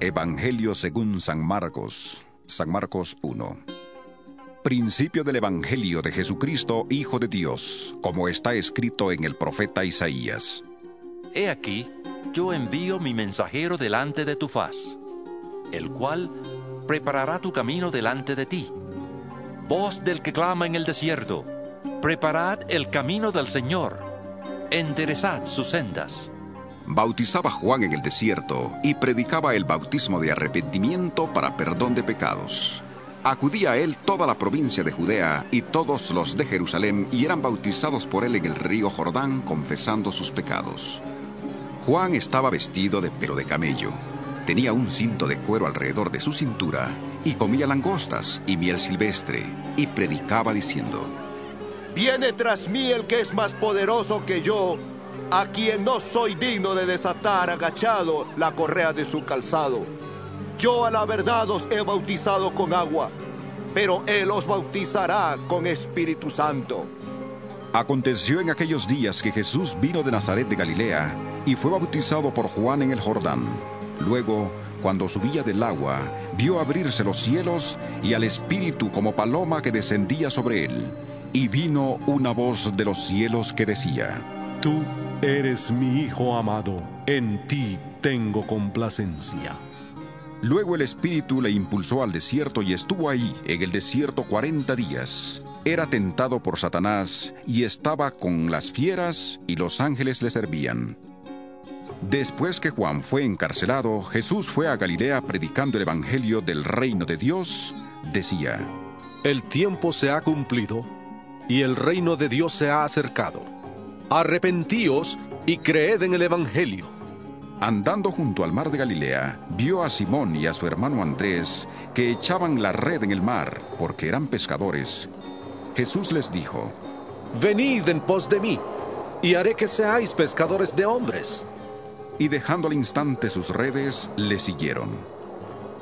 Evangelio según San Marcos, San Marcos 1. Principio del Evangelio de Jesucristo, Hijo de Dios, como está escrito en el profeta Isaías. He aquí, yo envío mi mensajero delante de tu faz, el cual preparará tu camino delante de ti. Voz del que clama en el desierto, preparad el camino del Señor, enderezad sus sendas. Bautizaba Juan en el desierto y predicaba el bautismo de arrepentimiento para perdón de pecados. Acudía a él toda la provincia de Judea y todos los de Jerusalén y eran bautizados por él en el río Jordán confesando sus pecados. Juan estaba vestido de pelo de camello, tenía un cinto de cuero alrededor de su cintura y comía langostas y miel silvestre y predicaba diciendo, Viene tras mí el que es más poderoso que yo a quien no soy digno de desatar agachado la correa de su calzado. Yo a la verdad os he bautizado con agua, pero Él os bautizará con Espíritu Santo. Aconteció en aquellos días que Jesús vino de Nazaret de Galilea y fue bautizado por Juan en el Jordán. Luego, cuando subía del agua, vio abrirse los cielos y al Espíritu como paloma que descendía sobre él. Y vino una voz de los cielos que decía, Tú Eres mi Hijo amado, en ti tengo complacencia. Luego el Espíritu le impulsó al desierto y estuvo ahí en el desierto cuarenta días. Era tentado por Satanás y estaba con las fieras y los ángeles le servían. Después que Juan fue encarcelado, Jesús fue a Galilea predicando el Evangelio del reino de Dios. Decía, El tiempo se ha cumplido y el reino de Dios se ha acercado arrepentíos y creed en el Evangelio. Andando junto al mar de Galilea, vio a Simón y a su hermano Andrés que echaban la red en el mar porque eran pescadores. Jesús les dijo, Venid en pos de mí, y haré que seáis pescadores de hombres. Y dejando al instante sus redes, le siguieron.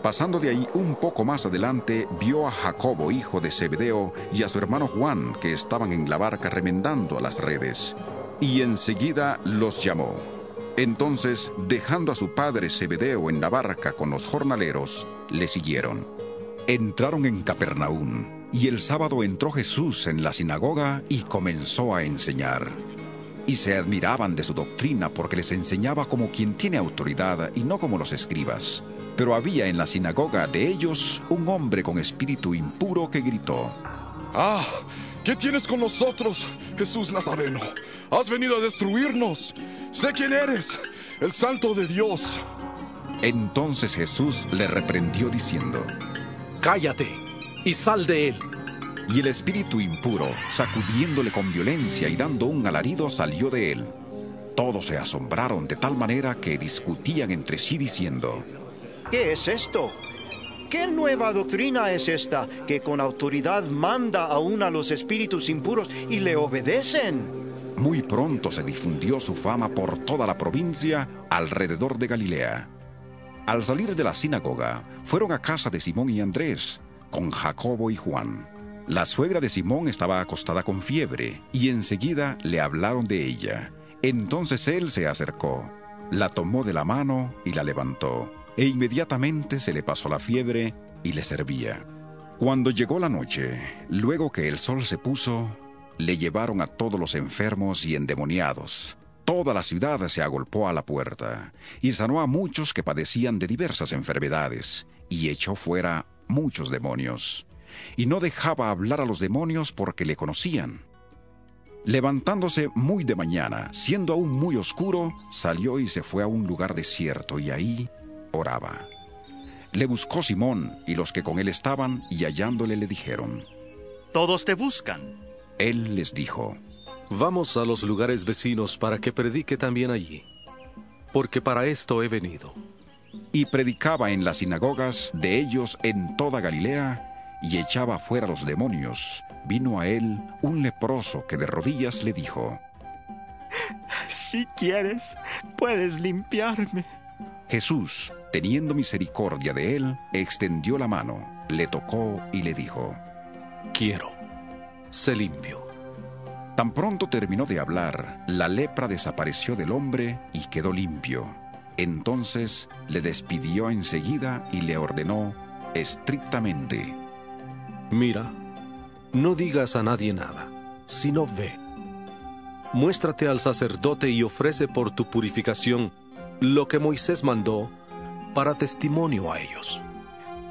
Pasando de ahí un poco más adelante, vio a Jacobo, hijo de Zebedeo, y a su hermano Juan, que estaban en la barca remendando las redes y enseguida los llamó. Entonces, dejando a su padre Zebedeo en la barca con los jornaleros, le siguieron. Entraron en Capernaum, y el sábado entró Jesús en la sinagoga y comenzó a enseñar. Y se admiraban de su doctrina porque les enseñaba como quien tiene autoridad y no como los escribas. Pero había en la sinagoga de ellos un hombre con espíritu impuro que gritó, ¡Ah! ¿Qué tienes con nosotros, Jesús Nazareno? Has venido a destruirnos. Sé quién eres, el santo de Dios. Entonces Jesús le reprendió diciendo, Cállate y sal de él. Y el espíritu impuro, sacudiéndole con violencia y dando un alarido, salió de él. Todos se asombraron de tal manera que discutían entre sí diciendo, ¿Qué es esto? ¿Qué nueva doctrina es esta que con autoridad manda aún a los espíritus impuros y le obedecen? Muy pronto se difundió su fama por toda la provincia alrededor de Galilea. Al salir de la sinagoga, fueron a casa de Simón y Andrés, con Jacobo y Juan. La suegra de Simón estaba acostada con fiebre, y enseguida le hablaron de ella. Entonces él se acercó, la tomó de la mano y la levantó e inmediatamente se le pasó la fiebre y le servía. Cuando llegó la noche, luego que el sol se puso, le llevaron a todos los enfermos y endemoniados. Toda la ciudad se agolpó a la puerta y sanó a muchos que padecían de diversas enfermedades y echó fuera muchos demonios. Y no dejaba hablar a los demonios porque le conocían. Levantándose muy de mañana, siendo aún muy oscuro, salió y se fue a un lugar desierto y ahí oraba. Le buscó Simón y los que con él estaban, y hallándole le dijeron, Todos te buscan. Él les dijo, Vamos a los lugares vecinos para que predique también allí, porque para esto he venido. y predicaba en las sinagogas de ellos en toda Galilea y echaba fuera los demonios. Vino a él un leproso que de rodillas le dijo, Si quieres, puedes limpiarme. Jesús, teniendo misericordia de él, extendió la mano, le tocó y le dijo, Quiero, sé limpio. Tan pronto terminó de hablar, la lepra desapareció del hombre y quedó limpio. Entonces le despidió enseguida y le ordenó estrictamente, Mira, no digas a nadie nada, sino ve. Muéstrate al sacerdote y ofrece por tu purificación lo que Moisés mandó para testimonio a ellos.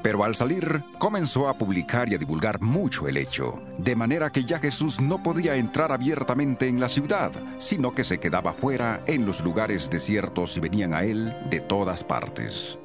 Pero al salir, comenzó a publicar y a divulgar mucho el hecho, de manera que ya Jesús no podía entrar abiertamente en la ciudad, sino que se quedaba fuera en los lugares desiertos y venían a él de todas partes.